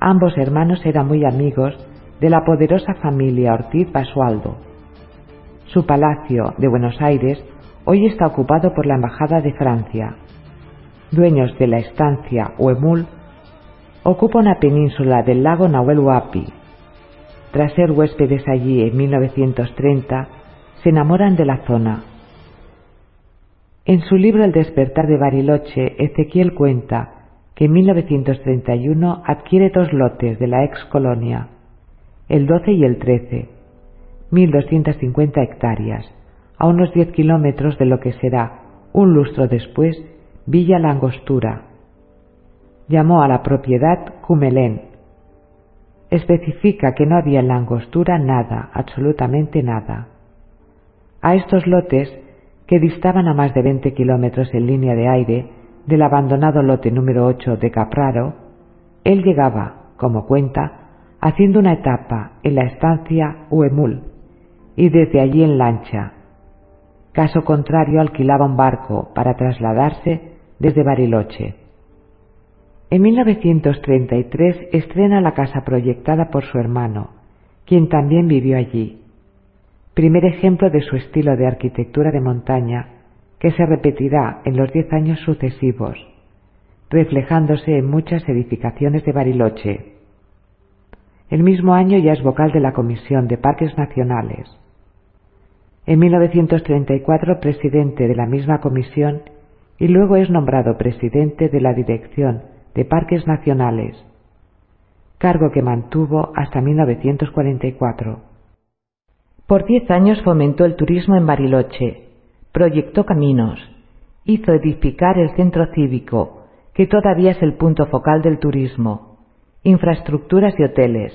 Ambos hermanos eran muy amigos de la poderosa familia Ortiz Basualdo. Su palacio de Buenos Aires hoy está ocupado por la Embajada de Francia dueños de la estancia Huemul, ocupa una península del lago Nahuel Huapi. Tras ser huéspedes allí en 1930, se enamoran de la zona. En su libro El despertar de Bariloche, Ezequiel cuenta que en 1931 adquiere dos lotes de la ex colonia, el 12 y el 13, 1.250 hectáreas, a unos 10 kilómetros de lo que será, un lustro después, Villa Langostura. Llamó a la propiedad Cumelén. Especifica que no había en Langostura nada, absolutamente nada. A estos lotes, que distaban a más de 20 kilómetros en línea de aire del abandonado lote número 8 de Capraro, él llegaba, como cuenta, haciendo una etapa en la estancia Huemul y desde allí en lancha. Caso contrario alquilaba un barco para trasladarse desde Bariloche. En 1933 estrena la casa proyectada por su hermano, quien también vivió allí. Primer ejemplo de su estilo de arquitectura de montaña que se repetirá en los diez años sucesivos, reflejándose en muchas edificaciones de Bariloche. El mismo año ya es vocal de la Comisión de Parques Nacionales. En 1934 presidente de la misma comisión y luego es nombrado presidente de la Dirección de Parques Nacionales, cargo que mantuvo hasta 1944. Por diez años fomentó el turismo en Bariloche, proyectó caminos, hizo edificar el centro cívico, que todavía es el punto focal del turismo, infraestructuras y hoteles.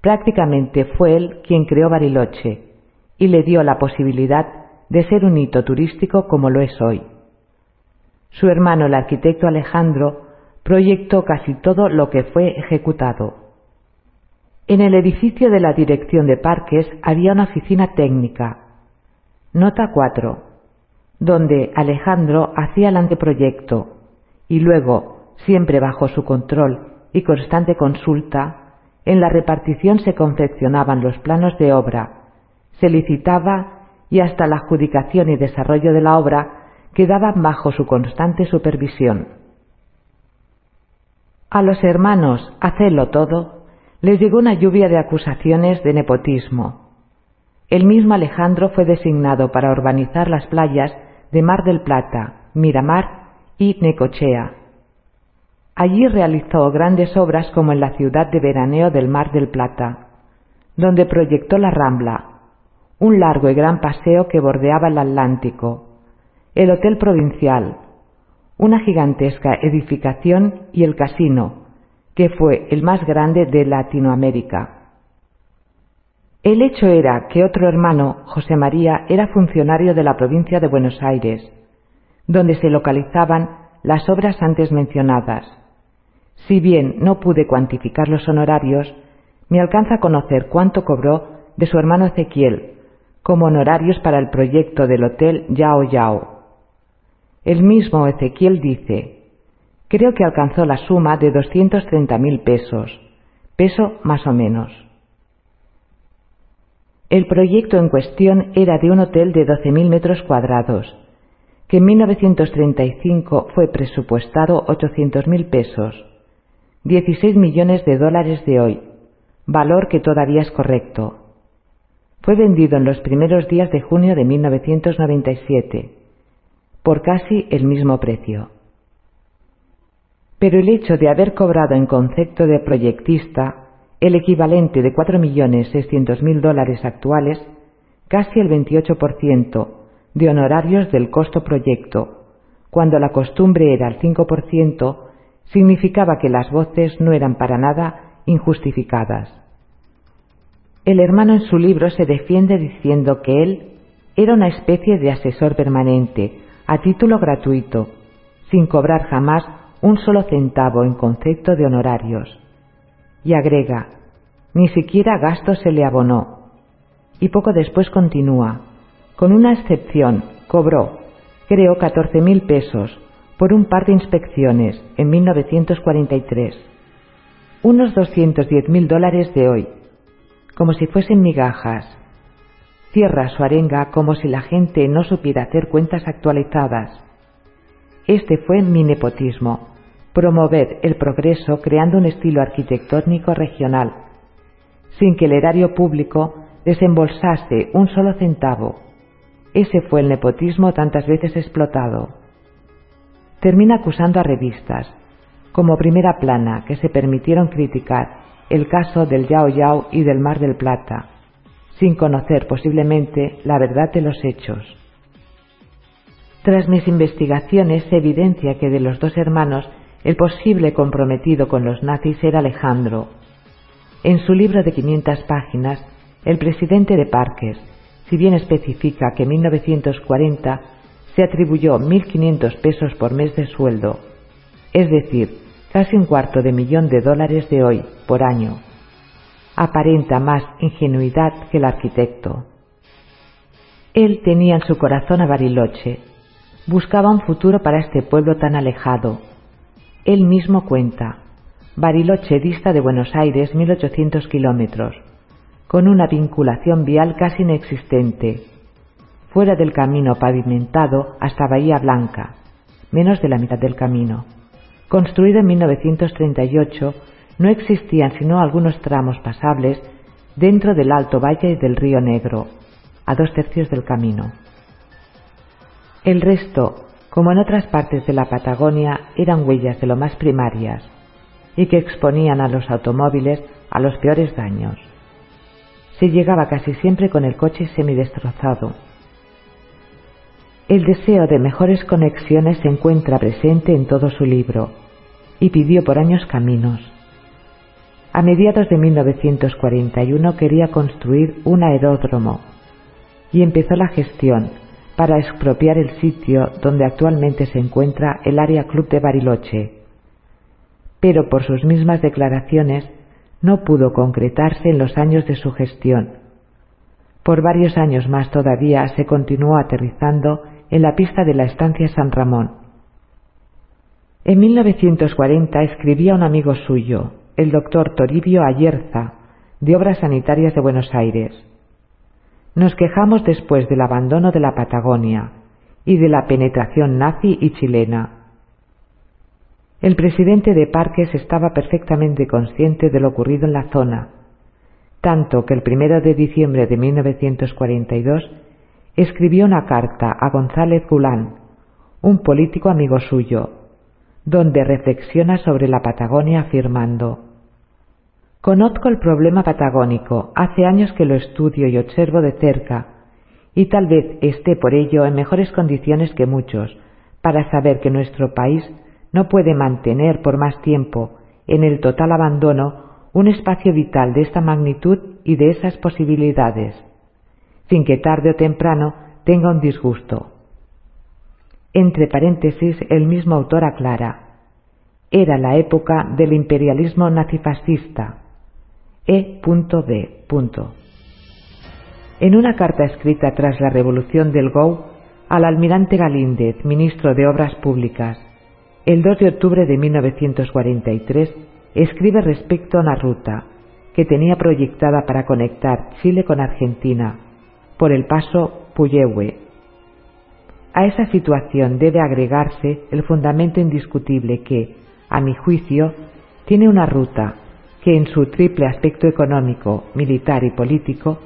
Prácticamente fue él quien creó Bariloche y le dio la posibilidad de ser un hito turístico como lo es hoy. Su hermano, el arquitecto Alejandro, proyectó casi todo lo que fue ejecutado. En el edificio de la Dirección de Parques había una oficina técnica, nota 4, donde Alejandro hacía el anteproyecto y luego, siempre bajo su control y constante consulta, en la repartición se confeccionaban los planos de obra, se licitaba y hasta la adjudicación y desarrollo de la obra quedaban bajo su constante supervisión. A los hermanos Hacelo todo les llegó una lluvia de acusaciones de nepotismo. El mismo Alejandro fue designado para urbanizar las playas de Mar del Plata, Miramar y Necochea. Allí realizó grandes obras como en la ciudad de veraneo del Mar del Plata, donde proyectó la Rambla, un largo y gran paseo que bordeaba el Atlántico, el Hotel Provincial, una gigantesca edificación y el casino, que fue el más grande de Latinoamérica. El hecho era que otro hermano, José María, era funcionario de la provincia de Buenos Aires, donde se localizaban las obras antes mencionadas. Si bien no pude cuantificar los honorarios, me alcanza a conocer cuánto cobró de su hermano Ezequiel como honorarios para el proyecto del Hotel Yao Yao. El mismo Ezequiel dice, creo que alcanzó la suma de doscientos treinta mil pesos, peso más o menos. El proyecto en cuestión era de un hotel de doce mil metros cuadrados, que en 1935 fue presupuestado ochocientos mil pesos, dieciséis millones de dólares de hoy, valor que todavía es correcto. Fue vendido en los primeros días de junio de 1997 por casi el mismo precio. Pero el hecho de haber cobrado en concepto de proyectista el equivalente de 4.600.000 dólares actuales, casi el 28% de honorarios del costo proyecto, cuando la costumbre era el 5%, significaba que las voces no eran para nada injustificadas. El hermano en su libro se defiende diciendo que él era una especie de asesor permanente, a título gratuito, sin cobrar jamás un solo centavo en concepto de honorarios. Y agrega, ni siquiera gasto se le abonó. Y poco después continúa, con una excepción, cobró, creo, catorce mil pesos por un par de inspecciones en 1943, unos doscientos diez mil dólares de hoy, como si fuesen migajas, Cierra su arenga como si la gente no supiera hacer cuentas actualizadas. Este fue mi nepotismo, promover el progreso creando un estilo arquitectónico regional, sin que el erario público desembolsase un solo centavo. Ese fue el nepotismo tantas veces explotado. Termina acusando a revistas, como primera plana, que se permitieron criticar el caso del Yao Yao y del Mar del Plata, sin conocer posiblemente la verdad de los hechos. Tras mis investigaciones se evidencia que de los dos hermanos el posible comprometido con los nazis era Alejandro. En su libro de 500 páginas, el presidente de Parques, si bien especifica que en 1940 se atribuyó 1.500 pesos por mes de sueldo, es decir, casi un cuarto de millón de dólares de hoy por año, aparenta más ingenuidad que el arquitecto. Él tenía en su corazón a Bariloche, buscaba un futuro para este pueblo tan alejado. Él mismo cuenta, Bariloche dista de Buenos Aires 1800 kilómetros, con una vinculación vial casi inexistente, fuera del camino pavimentado hasta Bahía Blanca, menos de la mitad del camino. Construido en 1938 no existían sino algunos tramos pasables dentro del Alto Valle del Río Negro, a dos tercios del camino. El resto, como en otras partes de la Patagonia, eran huellas de lo más primarias y que exponían a los automóviles a los peores daños. Se llegaba casi siempre con el coche semidestrozado. El deseo de mejores conexiones se encuentra presente en todo su libro y pidió por años caminos a mediados de 1941 quería construir un aeródromo y empezó la gestión para expropiar el sitio donde actualmente se encuentra el área club de Bariloche. Pero por sus mismas declaraciones no pudo concretarse en los años de su gestión. Por varios años más todavía se continuó aterrizando en la pista de la estancia San Ramón. En 1940 escribía un amigo suyo, el doctor Toribio Ayerza, de Obras Sanitarias de Buenos Aires. Nos quejamos después del abandono de la Patagonia y de la penetración nazi y chilena. El presidente de Parques estaba perfectamente consciente de lo ocurrido en la zona, tanto que el primero de diciembre de 1942 escribió una carta a González Gulán, un político amigo suyo, donde reflexiona sobre la Patagonia afirmando Conozco el problema patagónico, hace años que lo estudio y observo de cerca, y tal vez esté por ello en mejores condiciones que muchos, para saber que nuestro país no puede mantener por más tiempo en el total abandono un espacio vital de esta magnitud y de esas posibilidades, sin que tarde o temprano tenga un disgusto. Entre paréntesis, el mismo autor aclara, era la época del imperialismo nazifascista. E.D. En una carta escrita tras la revolución del GO al almirante Galíndez, ministro de Obras Públicas, el 2 de octubre de 1943, escribe respecto a una ruta que tenía proyectada para conectar Chile con Argentina por el paso Puyehue. A esa situación debe agregarse el fundamento indiscutible que, a mi juicio, tiene una ruta que en su triple aspecto económico, militar y político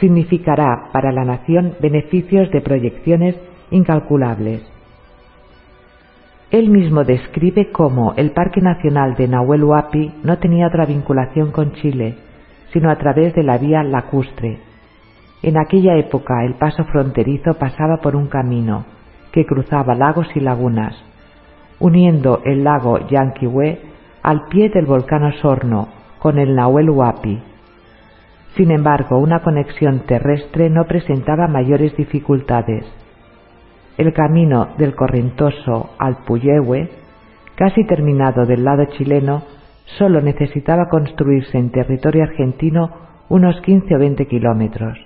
significará para la nación beneficios de proyecciones incalculables. Él mismo describe cómo el Parque Nacional de Nahuel Huapi no tenía otra vinculación con Chile, sino a través de la vía lacustre. En aquella época el paso fronterizo pasaba por un camino que cruzaba lagos y lagunas, uniendo el lago Yanquihue al pie del volcán Osorno con el Nahuel Huapi. Sin embargo, una conexión terrestre no presentaba mayores dificultades. El camino del Correntoso al Puyehue, casi terminado del lado chileno, solo necesitaba construirse en territorio argentino unos 15 o 20 kilómetros.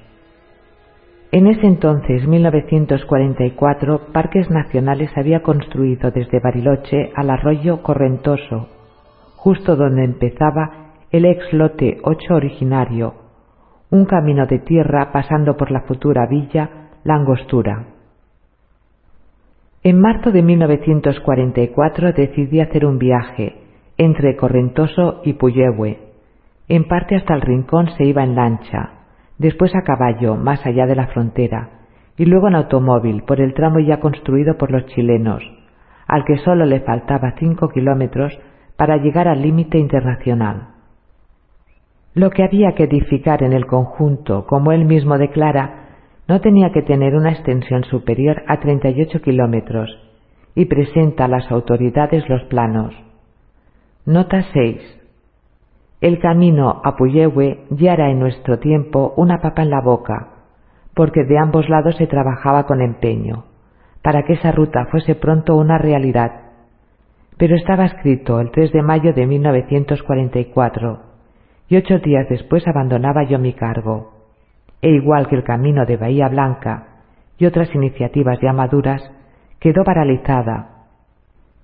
En ese entonces, 1944, Parques Nacionales había construido desde Bariloche al arroyo Correntoso, justo donde empezaba el ex lote 8 originario, un camino de tierra pasando por la futura villa La Angostura. En marzo de 1944 decidí hacer un viaje entre Correntoso y Puyehue. En parte hasta el rincón se iba en lancha, después a caballo, más allá de la frontera, y luego en automóvil por el tramo ya construido por los chilenos, al que solo le faltaba cinco kilómetros para llegar al límite internacional. Lo que había que edificar en el conjunto, como él mismo declara, no tenía que tener una extensión superior a 38 kilómetros y presenta a las autoridades los planos. Nota 6. El camino a Puyehue ya era en nuestro tiempo una papa en la boca, porque de ambos lados se trabajaba con empeño, para que esa ruta fuese pronto una realidad. Pero estaba escrito el 3 de mayo de 1944, y ocho días después abandonaba yo mi cargo. E igual que el camino de Bahía Blanca y otras iniciativas ya maduras, quedó paralizada.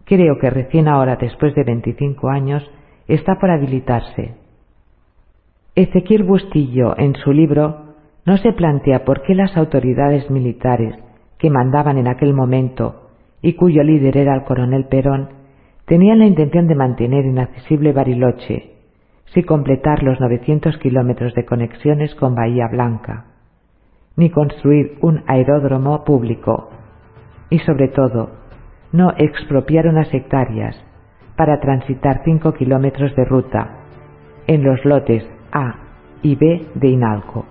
Creo que recién ahora, después de 25 años, está por habilitarse. Ezequiel Bustillo, en su libro, no se plantea por qué las autoridades militares que mandaban en aquel momento y cuyo líder era el coronel Perón, tenían la intención de mantener inaccesible Bariloche, si completar los 900 kilómetros de conexiones con Bahía Blanca, ni construir un aeródromo público, y sobre todo, no expropiar unas hectáreas para transitar 5 kilómetros de ruta en los lotes A y B de Inalco.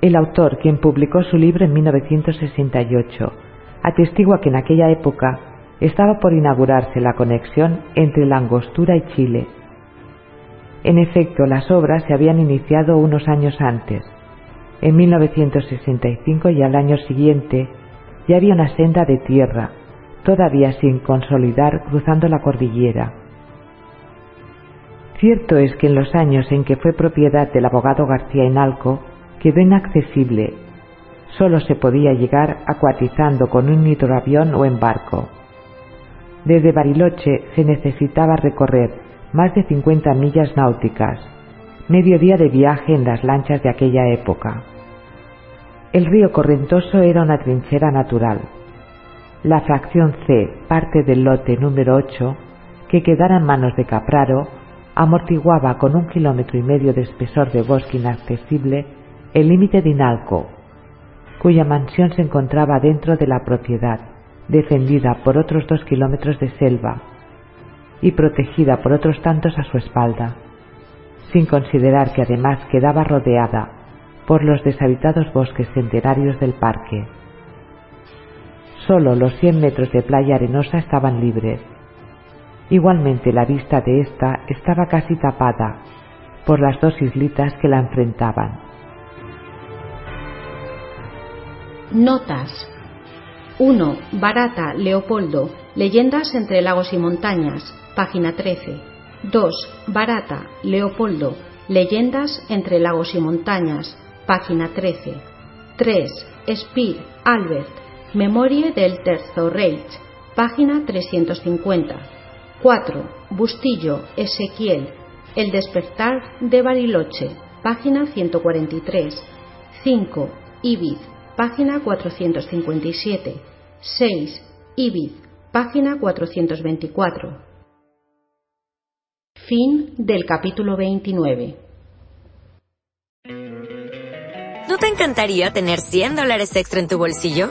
El autor, quien publicó su libro en 1968, atestigua que en aquella época estaba por inaugurarse la conexión entre la Angostura y Chile. En efecto, las obras se habían iniciado unos años antes. En 1965 y al año siguiente ya había una senda de tierra todavía sin consolidar cruzando la cordillera. Cierto es que en los años en que fue propiedad del abogado García Enalco quedó inaccesible. Solo se podía llegar acuatizando con un hidroavión o en barco. Desde Bariloche se necesitaba recorrer más de 50 millas náuticas, medio día de viaje en las lanchas de aquella época. El río Correntoso era una trinchera natural. La fracción C, parte del lote número 8, que quedara en manos de Capraro, amortiguaba con un kilómetro y medio de espesor de bosque inaccesible el límite de Inalco, cuya mansión se encontraba dentro de la propiedad, defendida por otros dos kilómetros de selva y protegida por otros tantos a su espalda, sin considerar que además quedaba rodeada por los deshabitados bosques centenarios del parque. Solo los 100 metros de playa arenosa estaban libres. Igualmente la vista de ésta estaba casi tapada por las dos islitas que la enfrentaban. Notas 1. Barata, Leopoldo. Leyendas entre lagos y montañas. Página 13. 2. Barata, Leopoldo. Leyendas entre lagos y montañas. Página 13. 3. Speer, Albert. Memoria del Terzo Reich. Página 350. 4. Bustillo, Ezequiel. El despertar de Bariloche. Página 143. 5. Ibid, página 457. 6. Ibid, página 424. Fin del capítulo 29. ¿No te encantaría tener 100 dólares extra en tu bolsillo?